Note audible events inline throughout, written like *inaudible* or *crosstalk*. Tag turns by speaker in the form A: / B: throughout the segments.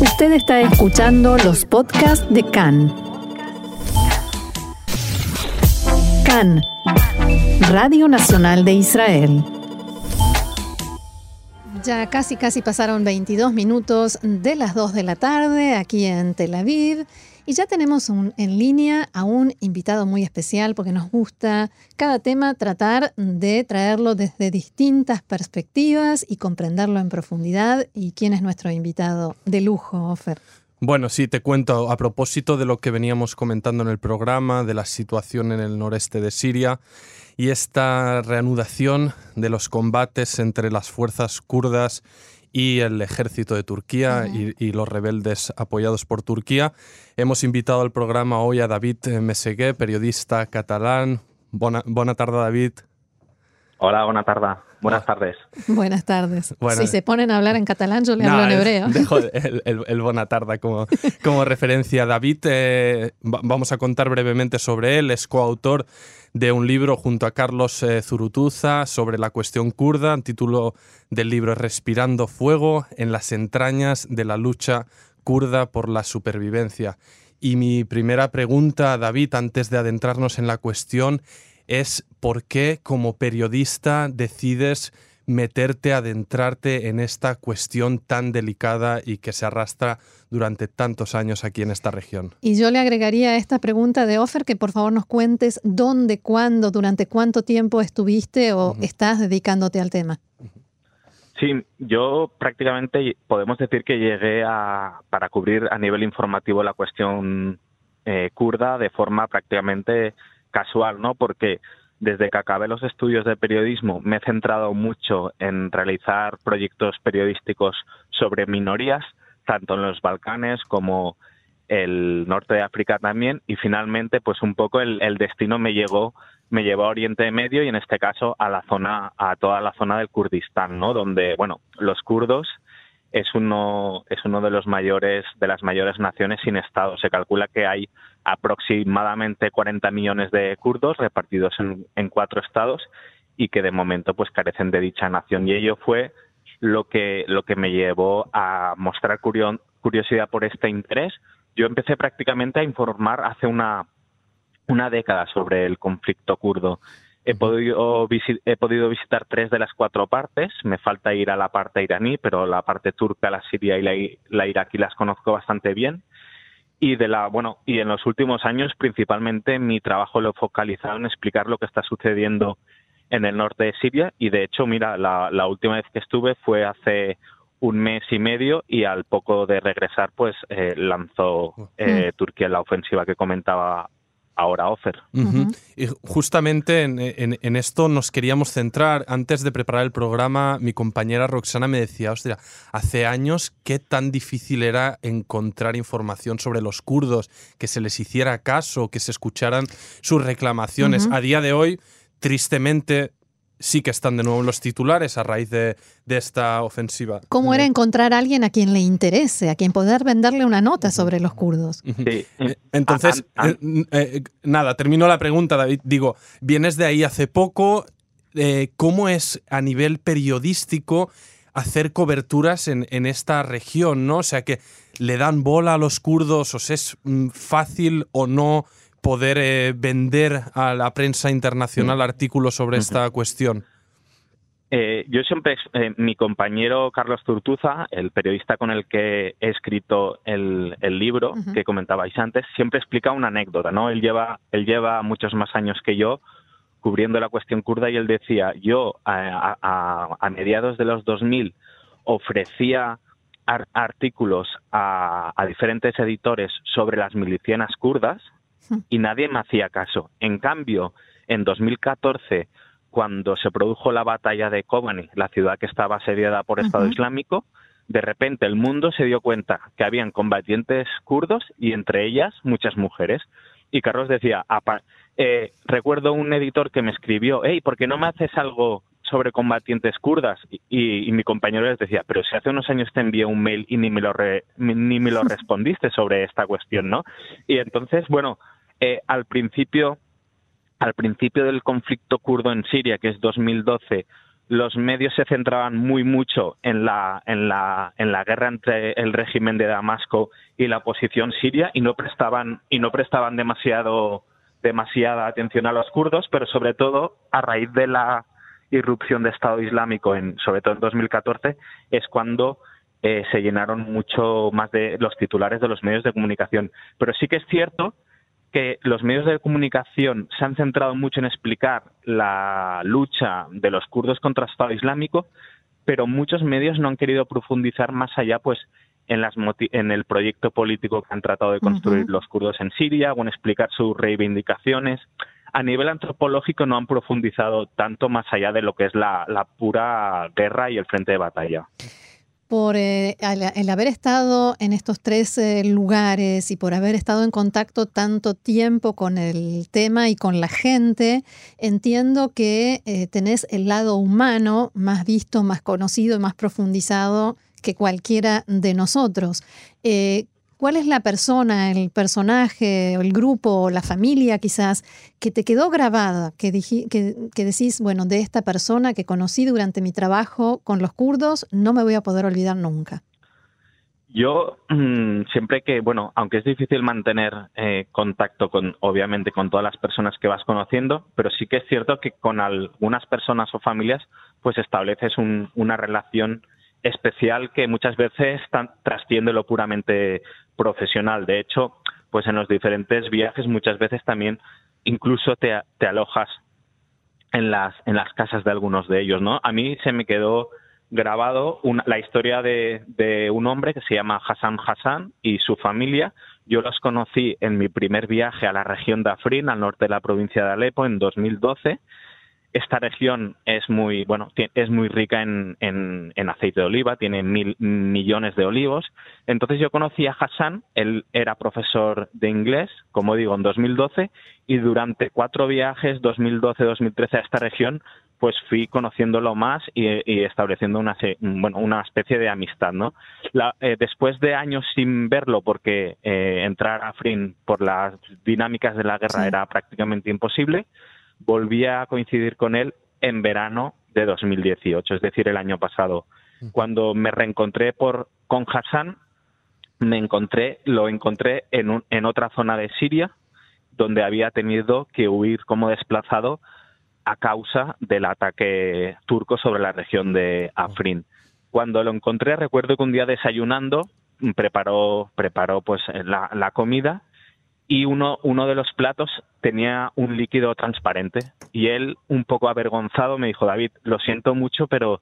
A: Usted está escuchando los podcasts de CAN. CAN, Radio Nacional de Israel.
B: Ya casi, casi pasaron 22 minutos de las 2 de la tarde aquí en Tel Aviv. Y ya tenemos un, en línea a un invitado muy especial porque nos gusta cada tema tratar de traerlo desde distintas perspectivas y comprenderlo en profundidad. ¿Y quién es nuestro invitado de lujo, Ofer?
C: Bueno, sí, te cuento a propósito de lo que veníamos comentando en el programa, de la situación en el noreste de Siria y esta reanudación de los combates entre las fuerzas kurdas y el ejército de Turquía y, los rebeldes apoyados por Turquía. Hemos invitado al programa hoy a David Mesegué, periodista catalán. Buena tarde, David.
D: Hola, buena tarde. Buenas tardes.
B: Buenas tardes. Si se ponen a hablar en catalán, yo le hablo en hebreo.
C: Dejo *laughs* el, el, buena como, como referencia. David, eh, vamos a contar brevemente sobre él. Es coautor de un libro junto a Carlos eh, Zurutuza sobre la cuestión kurda. El título del libro es Respirando Fuego en las entrañas de la lucha kurda por la supervivencia. Y mi primera pregunta, David, antes de adentrarnos en la cuestión, es por qué como periodista decides meterte, adentrarte en esta cuestión tan delicada y que se arrastra durante tantos años aquí en esta región.
B: Y yo le agregaría a esta pregunta de Offer que por favor nos cuentes dónde, cuándo, durante cuánto tiempo estuviste o estás dedicándote al tema.
D: Sí, yo prácticamente podemos decir que llegué a, para cubrir a nivel informativo la cuestión eh, kurda de forma prácticamente casual, ¿no? Porque desde que acabé los estudios de periodismo me he centrado mucho en realizar proyectos periodísticos sobre minorías, tanto en los Balcanes como el norte de África también, y finalmente, pues un poco el, destino me llegó, me llevó a Oriente Medio y en este caso a la zona, a toda la zona del Kurdistán, ¿no? Donde, bueno, los kurdos es uno, es uno de los mayores, de las mayores naciones sin Estado. Se calcula que hay aproximadamente 40 millones de kurdos repartidos en, cuatro estados y que de momento pues carecen de dicha nación. Y ello fue lo que, lo que me llevó a mostrar curiosidad por este interés. Yo empecé prácticamente a informar hace una, una década sobre el conflicto kurdo He podido, he podido visitar tres de las cuatro partes. Me falta ir a la parte iraní, pero la parte turca, la siria y la, la iraquí las conozco bastante bien. Y de la bueno y en los últimos años principalmente mi trabajo lo he focalizado en explicar lo que está sucediendo en el norte de Siria y de hecho mira la, la última vez que estuve fue hace un mes y medio y al poco de regresar pues eh, lanzó eh, mm. Turquía la ofensiva que comentaba ahora Offer.
C: Y justamente en, esto nos queríamos centrar. Antes de preparar el programa, mi compañera Roxana me decía, hostia, hace años qué tan difícil era encontrar información sobre los kurdos, que se les hiciera caso, que se escucharan sus reclamaciones. A día de hoy, tristemente, sí que están de nuevo en los titulares a raíz de, esta ofensiva.
B: ¿Cómo era encontrar a alguien a quien le interese, a quien poder venderle una nota sobre los kurdos?
C: Sí. Eh, entonces, ah, ah, ah. Eh, eh, nada, termino la pregunta, David. Digo, vienes de ahí hace poco. ¿Cómo es a nivel periodístico hacer coberturas en, en, esta región? ¿no? O sea, que le dan bola a los kurdos, ¿os es mm, fácil o no? Poder eh, vender a la prensa internacional artículos sobre esta cuestión?
D: Eh, yo siempre, eh, mi compañero Carlos Turtuza, el periodista con el que he escrito el, libro que comentabais antes, siempre explica una anécdota, ¿no? Él lleva, él lleva muchos más años que yo cubriendo la cuestión kurda y él decía, yo a, mediados de los 2000 ofrecía artículos a, a diferentes editores sobre las milicianas kurdas, *laughs* y nadie me hacía caso. En cambio, en 2014, cuando se produjo la batalla de Kobani, la ciudad que estaba asediada por Estado Islámico, de repente el mundo se dio cuenta que habían combatientes kurdos y entre ellas muchas mujeres. Y Carlos decía, eh, recuerdo un editor que me escribió, hey, ¿por qué no me haces algo sobre combatientes kurdas? Y, mi compañero les decía, pero si hace unos años te envié un mail y ni me lo, ni me lo *laughs* respondiste sobre esta cuestión, ¿no? Y entonces, bueno, eh, al principio al principio del conflicto kurdo en Siria, que es 2012, los medios se centraban muy mucho en la, en la, en la guerra entre el régimen de Damasco y la oposición siria y no prestaban, y no prestaban demasiado, demasiada atención a los kurdos, pero sobre todo a raíz de la irrupción de Estado Islámico, en, sobre todo en 2014, es cuando eh, se llenaron mucho más de los titulares de los medios de comunicación. Pero sí que es cierto que los medios de comunicación se han centrado mucho en explicar la lucha de los kurdos contra el Estado Islámico, pero muchos medios no han querido profundizar más allá, pues, en, las en el proyecto político que han tratado de construir los kurdos en Siria o en explicar sus reivindicaciones. A nivel antropológico no han profundizado tanto más allá de lo que es la pura guerra y el frente de batalla
B: por eh, el haber estado en estos tres eh, lugares y por haber estado en contacto tanto tiempo con el tema y con la gente, entiendo que eh, tenés el lado humano más visto, más conocido, más profundizado que cualquiera de nosotros. ¿Cuál es la persona, el personaje, el grupo, la familia quizás, que te quedó grabada, que, que, decís, bueno, de esta persona que conocí durante mi trabajo con los kurdos, no me voy a poder olvidar nunca?
D: Yo *clears throat* siempre que, bueno, aunque es difícil mantener eh, contacto con, obviamente, con todas las personas que vas conociendo, pero sí que es cierto que con algunas personas o familias, pues estableces una relación especial que muchas veces trasciende lo puramente profesional. De hecho, pues en los diferentes viajes muchas veces también incluso te, alojas en las, en las casas de algunos de ellos, ¿no? A mí se me quedó grabado la historia de, de, un hombre que se llama Hassan Hassan y su familia. Yo los conocí en mi primer viaje a la región de Afrin, al norte de la provincia de Alepo, en 2012, esta región es muy, bueno, es muy rica en, en, aceite de oliva, tiene mil millones de olivos. Entonces yo conocí a Hassan, él era profesor de inglés, como digo, en 2012, y durante cuatro viajes, 2012-2013, a esta región, pues fui conociéndolo más y, estableciendo una, bueno, una especie de amistad, ¿no? Eh, después de años sin verlo, porque eh, entrar a Afrin por las dinámicas de la guerra era prácticamente imposible, volví a coincidir con él en verano de 2018, es decir, el año pasado. Cuando me reencontré por, con Hassan, me encontré, lo encontré en, en otra zona de Siria, donde había tenido que huir como desplazado a causa del ataque turco sobre la región de Afrin. Cuando lo encontré, recuerdo que un día desayunando preparó, preparó pues la, la comida y uno, uno de los platos tenía un líquido transparente y él, un poco avergonzado, me dijo, David, lo siento mucho, pero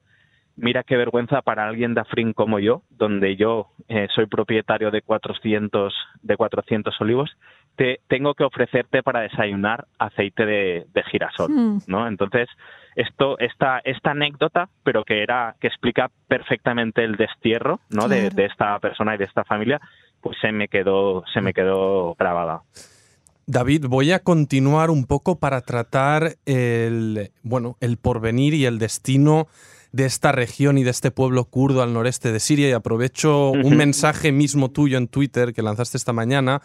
D: mira qué vergüenza para alguien de Afrin como yo, donde yo eh, soy propietario de 400, de 400 olivos, te tengo que ofrecerte para desayunar aceite de, girasol, hmm. ¿no? Entonces, esto, esta, esta anécdota, pero que era, que explica perfectamente el destierro, ¿no? De, de esta persona y de esta familia, pues se me quedó, se me quedó grabada.
C: David, voy a continuar un poco para tratar el, bueno, el porvenir y el destino de esta región y de este pueblo kurdo al noreste de Siria y aprovecho un mensaje mismo tuyo en Twitter que lanzaste esta mañana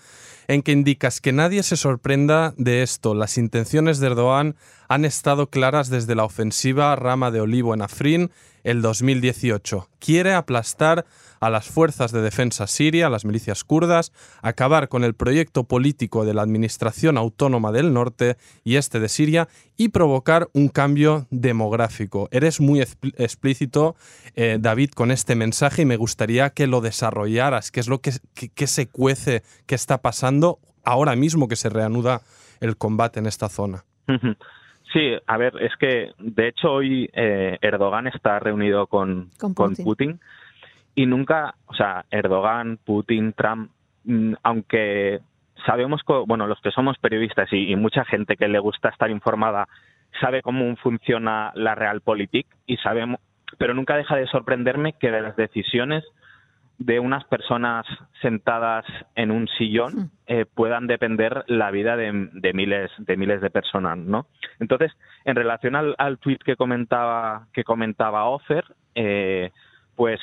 C: en que indicas que nadie se sorprenda de esto. Las intenciones de Erdogan han estado claras desde la ofensiva rama de olivo en Afrin el 2018. Quiere aplastar a las fuerzas de defensa siria, a las milicias kurdas, acabar con el proyecto político de la Administración Autónoma del Norte y Este de Siria y provocar un cambio demográfico. Eres muy explícito, eh, David, con este mensaje y me gustaría que lo desarrollaras. ¿Qué es lo que, se cuece, qué está pasando ahora mismo que se reanuda el combate en esta zona?
D: Sí, a ver, es que de hecho hoy eh, Erdogan está reunido con, con Putin y nunca, o sea, Erdogan, Putin, Trump, mm, aunque sabemos, bueno, los que somos periodistas y, mucha gente que le gusta estar informada sabe cómo funciona la realpolitik y sabemos, pero nunca deja de sorprenderme que de las decisiones de unas personas sentadas en un sillón eh, puedan depender la vida de, miles de miles de personas, ¿no? Entonces, en relación al, al tuit que comentaba que comentaba Ofer, eh, pues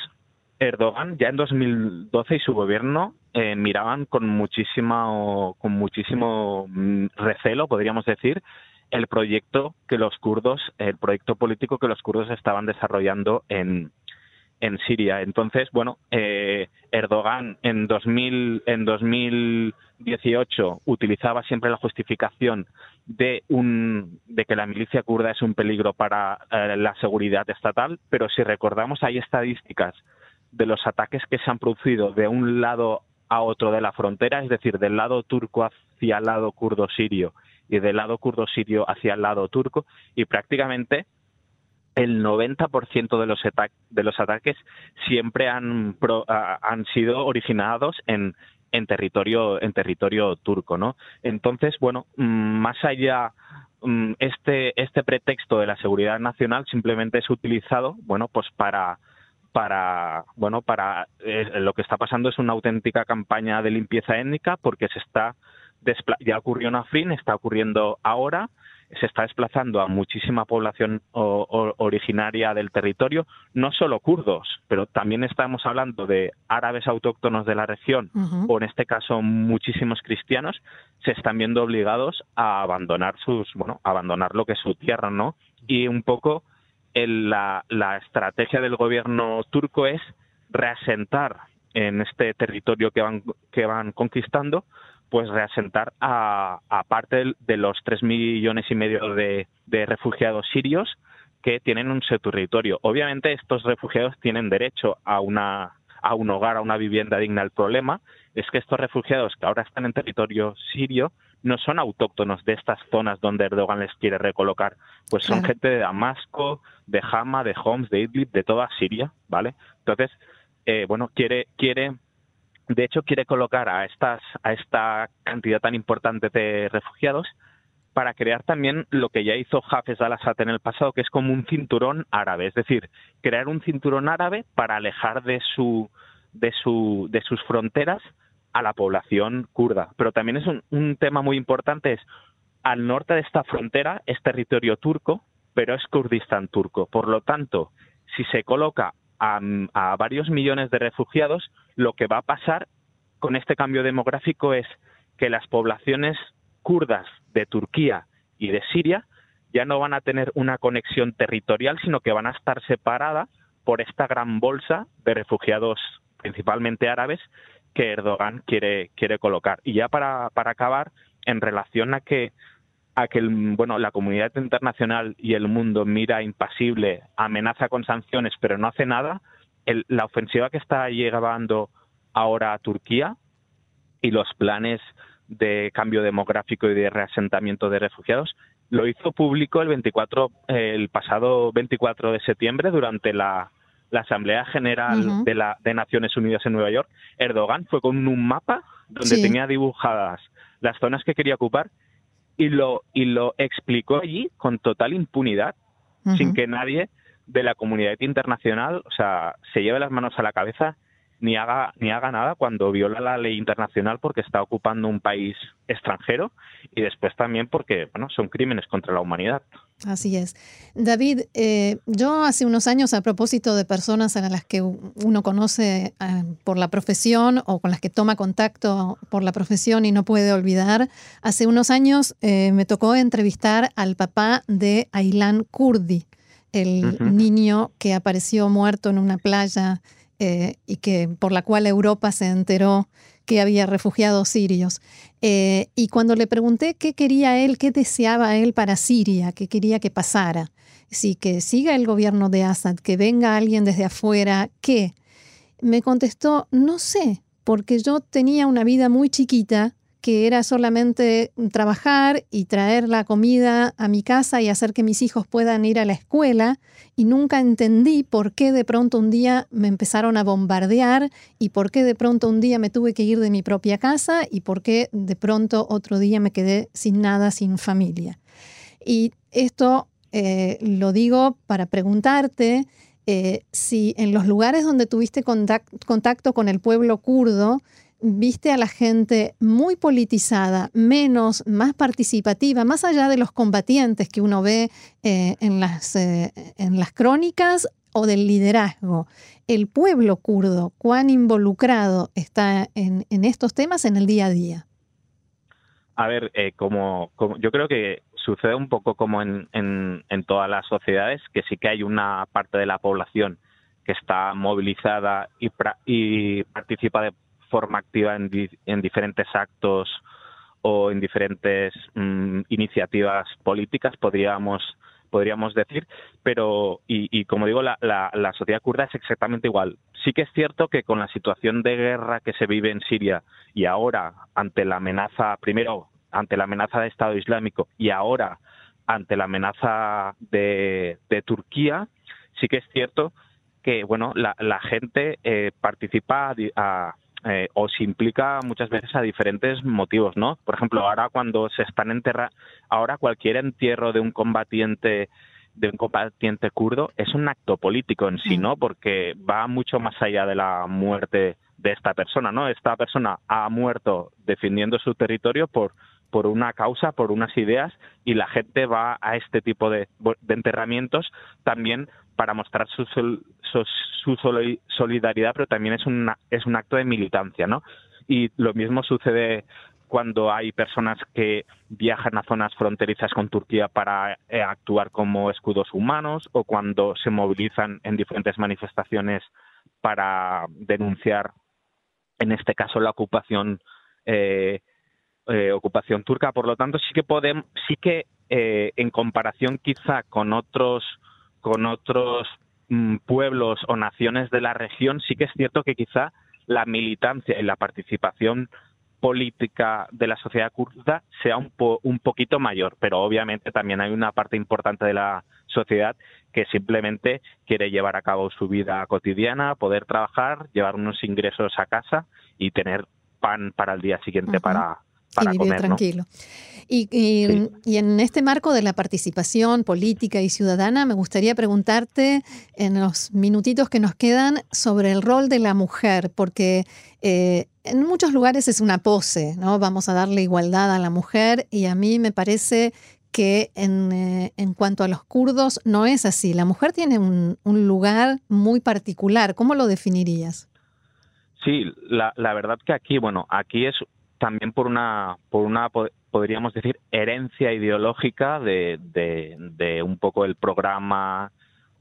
D: Erdogan ya en 2012 y su gobierno eh, miraban con muchísimo, con muchísimo mm, recelo, podríamos decir, el proyecto que los kurdos, el proyecto político que los kurdos estaban desarrollando en, en Siria. Entonces, bueno, eh, Erdogan en, 2000, en 2018 utilizaba siempre la justificación de, un, de que la milicia kurda es un peligro para eh, la seguridad estatal, pero si recordamos hay estadísticas de los ataques que se han producido de un lado a otro de la frontera, es decir, del lado turco hacia el lado kurdo sirio y del lado kurdo sirio hacia el lado turco, y prácticamente el 90% de los, de los ataques siempre han, han sido originados en, en territorio en territorio turco, ¿no? Entonces, bueno, mm, más allá mm, este este pretexto de la seguridad nacional simplemente es utilizado, bueno, pues para para bueno para eh, lo que está pasando es una auténtica campaña de limpieza étnica porque se está ya ocurrió en Afrin, está ocurriendo ahora se está desplazando a muchísima población originaria del territorio, no solo kurdos, pero también estamos hablando de árabes autóctonos de la región, o en este caso muchísimos cristianos, se están viendo obligados a abandonar sus, bueno, abandonar lo que es su tierra, ¿no? Y un poco la, la estrategia del gobierno turco es reasentar en este territorio que van, que van conquistando pues reasentar a, parte de los tres millones y medio de, refugiados sirios que tienen un su territorio. Obviamente estos refugiados tienen derecho a una a un hogar, a una vivienda digna. El problema es que estos refugiados que ahora están en territorio sirio no son autóctonos de estas zonas donde Erdogan les quiere recolocar, pues son gente de Damasco, de Hama, de Homs, de Idlib, de toda Siria, ¿vale? Entonces, eh, bueno, quiere quiere de hecho, quiere colocar a, estas, a esta cantidad tan importante de refugiados para crear también lo que ya hizo Hafez al-Assad en el pasado, que es como un cinturón árabe, es decir, crear un cinturón árabe para alejar de, su, de, su, de sus fronteras a la población kurda. Pero también es un, tema muy importante, es al norte de esta frontera es territorio turco, pero es Kurdistán turco. Por lo tanto, si se coloca a, varios millones de refugiados, lo que va a pasar con este cambio demográfico es que las poblaciones kurdas de Turquía y de Siria ya no van a tener una conexión territorial, sino que van a estar separadas por esta gran bolsa de refugiados, principalmente árabes, que Erdogan quiere, quiere colocar. Y ya para, para acabar, en relación a que a que bueno, la comunidad internacional y el mundo mira impasible, amenaza con sanciones, pero no hace nada, la ofensiva que está llevando ahora a Turquía y los planes de cambio demográfico y de reasentamiento de refugiados lo hizo público el 24 el pasado 24 de septiembre durante la, Asamblea General de, la, de Naciones Unidas en Nueva York. Erdogan fue con un mapa donde tenía dibujadas las zonas que quería ocupar y lo, y lo explicó allí con total impunidad, sin que nadie de la comunidad internacional, o sea, se lleve las manos a la cabeza ni haga ni haga nada cuando viola la ley internacional porque está ocupando un país extranjero y después también porque bueno son crímenes contra la humanidad.
B: Así es. David, eh, yo hace unos años, a propósito de personas a las que uno conoce eh, por la profesión o con las que toma contacto por la profesión y no puede olvidar, hace unos años eh, me tocó entrevistar al papá de Aylan Kurdi, el niño que apareció muerto en una playa eh, y que por la cual Europa se enteró que había refugiados sirios. Eh, y cuando le pregunté qué quería él, qué deseaba él para Siria, qué quería que pasara, si que siga el gobierno de Assad, que venga alguien desde afuera, ¿qué? Me contestó, no sé, porque yo tenía una vida muy chiquita que era solamente trabajar y traer la comida a mi casa y hacer que mis hijos puedan ir a la escuela y nunca entendí por qué de pronto un día me empezaron a bombardear y por qué de pronto un día me tuve que ir de mi propia casa y por qué de pronto otro día me quedé sin nada, sin familia. Y esto eh, lo digo para preguntarte eh, si en los lugares donde tuviste contacto con el pueblo kurdo, viste a la gente muy politizada, menos, más participativa, más allá de los combatientes que uno ve eh, en, las, eh, en las crónicas o del liderazgo. El pueblo kurdo, cuán involucrado está en, estos temas en el día a día.
D: A ver, eh, como, yo creo que sucede un poco como en, en, todas las sociedades, que sí que hay una parte de la población que está movilizada y, y participa de forma activa en, en diferentes actos o en diferentes mm, iniciativas políticas, podríamos podríamos decir, pero, y, como digo, la, la, sociedad kurda es exactamente igual. Sí que es cierto que con la situación de guerra que se vive en Siria y ahora ante la amenaza, primero ante la amenaza de Estado Islámico y ahora ante la amenaza de, de Turquía, sí que es cierto que bueno la, la gente eh, participa a, eh, o se implica muchas veces a diferentes motivos, ¿no? Por ejemplo, ahora cuando se están enterrando, ahora cualquier entierro de un combatiente de un combatiente kurdo es un acto político en sí, mm. ¿no? Porque va mucho más allá de la muerte de esta persona, ¿no? Esta persona ha muerto defendiendo su territorio por por una causa, por unas ideas, y la gente va a este tipo de, de enterramientos también para mostrar su, su, solidaridad, pero también es, una, es un acto de militancia, ¿no? Y lo mismo sucede cuando hay personas que viajan a zonas fronterizas con Turquía para eh, actuar como escudos humanos o cuando se movilizan en diferentes manifestaciones para denunciar, en este caso, la ocupación eh, eh, ocupación turca. Por lo tanto, sí que podemos, sí que en comparación quizá con otros con otros mm, pueblos o naciones de la región, sí que es cierto que quizá la militancia y la participación política de la sociedad kurda sea un, un poquito mayor, pero obviamente también hay una parte importante de la sociedad que simplemente quiere llevar a cabo su vida cotidiana, poder trabajar, llevar unos ingresos a casa y tener pan para el día siguiente para, para
B: y vivir tranquilo. Y, en este marco de la participación política y ciudadana, me gustaría preguntarte en los minutitos que nos quedan sobre el rol de la mujer, porque eh, en muchos lugares es una pose, ¿no? Vamos a darle igualdad a la mujer y a mí me parece que en, eh, en cuanto a los kurdos no es así. La mujer tiene un, un lugar muy particular. ¿Cómo lo definirías?
D: Sí, la, la, verdad que aquí, bueno, aquí es también por una, por una podríamos decir, herencia ideológica de, de, un poco el programa,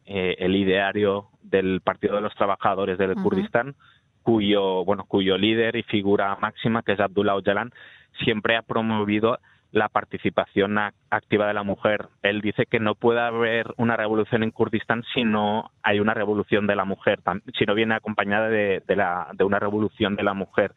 D: eh, el ideario del Partido de los Trabajadores del Kurdistán, cuyo, bueno, cuyo líder y figura máxima, que es Abdullah Öcalan, siempre ha promovido la participación activa de la mujer. Él dice que no puede haber una revolución en Kurdistán si no hay una revolución de la mujer, si no viene acompañada de, de, la, de una revolución de la mujer.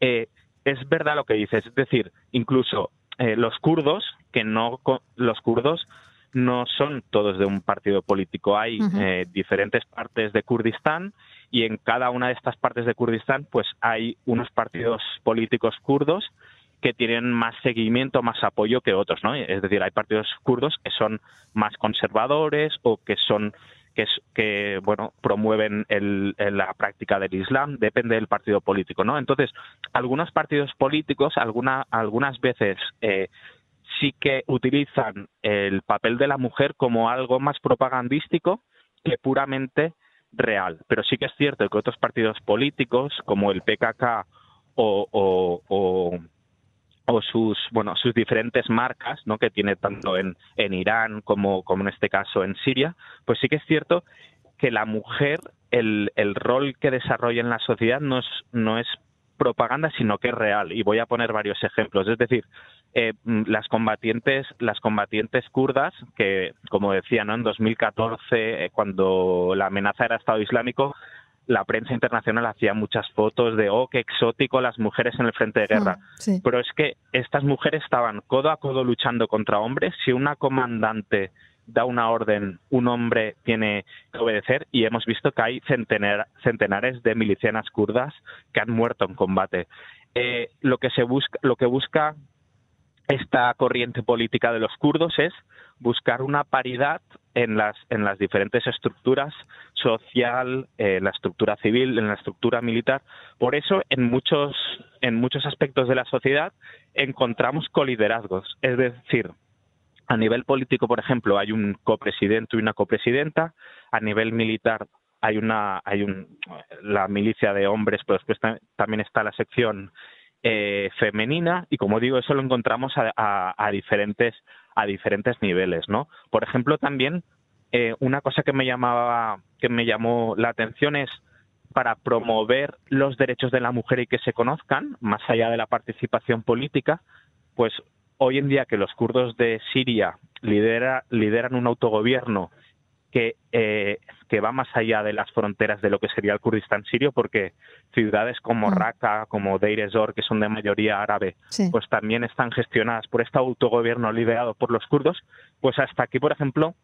D: Eh, es verdad lo que dices, es decir, incluso eh, los kurdos, que no los kurdos no son todos de un partido político, hay eh, diferentes partes de Kurdistán y en cada una de estas partes de Kurdistán pues hay unos partidos políticos kurdos que tienen más seguimiento, más apoyo que otros, ¿no? Es decir, hay partidos kurdos que son más conservadores o que son que, que bueno, promueven la práctica del Islam, depende del partido político, ¿no? Entonces, algunos partidos políticos, alguna, algunas veces eh, sí que utilizan el papel de la mujer como algo más propagandístico que puramente real. Pero sí que es cierto que otros partidos políticos, como el PKK o sus bueno sus diferentes marcas no que tiene tanto en, en Irán como, como en este caso en Siria pues sí que es cierto que la mujer el, el rol que desarrolla en la sociedad no es no es propaganda sino que es real. Y voy a poner varios ejemplos. Es decir eh, las combatientes las combatientes kurdas que como decía no en 2014 eh, cuando la amenaza era Estado Islámico la prensa internacional hacía muchas fotos de, oh, qué exótico las mujeres en el frente de guerra. Mm, Pero es que estas mujeres estaban codo a codo luchando contra hombres. Si una comandante da una orden, un hombre tiene que obedecer y hemos visto que hay centenares de milicianas kurdas que han muerto en combate. Eh, lo que se busca, lo que busca esta corriente política de los kurdos es buscar una paridad en las, en las diferentes estructuras social, en la estructura civil, en la estructura militar. Por eso, en muchos, en muchos aspectos de la sociedad encontramos coliderazgos. Es decir, a nivel político, por ejemplo, hay un copresidente y una copresidenta. A nivel militar hay una, hay un, la milicia de hombres, pero después también está la sección eh, femenina y como digo eso lo encontramos a, diferentes a diferentes niveles, ¿no? Por ejemplo, también eh, una cosa que me llamaba, que me llamó la atención es para promover los derechos de la mujer y que se conozcan, más allá de la participación política, pues hoy en día que los kurdos de Siria lidera, lideran un autogobierno que, eh, que va más allá de las fronteras de lo que sería el Kurdistán sirio, porque ciudades como mm. Raqqa, como Deir ez-Zor, que son de mayoría árabe, pues también están gestionadas por este autogobierno liderado por los kurdos, pues hasta aquí, por ejemplo,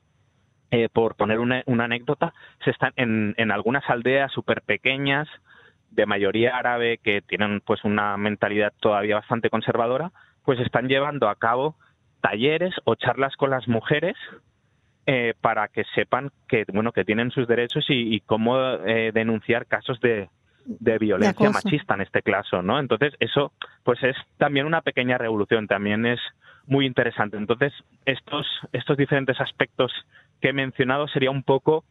D: eh, por poner una, anécdota, se están en, en algunas aldeas súper pequeñas, de mayoría árabe, que tienen pues una mentalidad todavía bastante conservadora, pues están llevando a cabo talleres o charlas con las mujeres eh, para que sepan que bueno que tienen sus derechos y, cómo eh, denunciar casos de, de violencia machista en este caso, ¿no? Entonces eso pues es también una pequeña revolución, también es muy interesante. Entonces estos estos diferentes aspectos que he mencionado sería un poco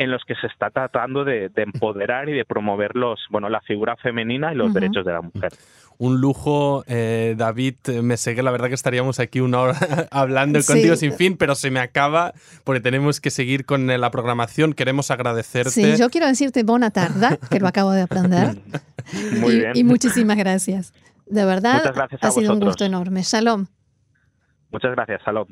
D: en los que se está tratando de, empoderar y de promover los, bueno, la figura femenina y los derechos de la mujer.
C: Un lujo, eh, David me que la verdad que estaríamos aquí una hora *laughs* hablando contigo sin fin, pero se me acaba porque tenemos que seguir con la programación. Queremos agradecerte.
B: Sí, yo quiero decirte buena tarde, que lo acabo de aprender. *laughs*
D: Muy bien.
B: Y muchísimas gracias. De verdad, ha sido un gusto enorme. Shalom.
D: Muchas gracias, Salom.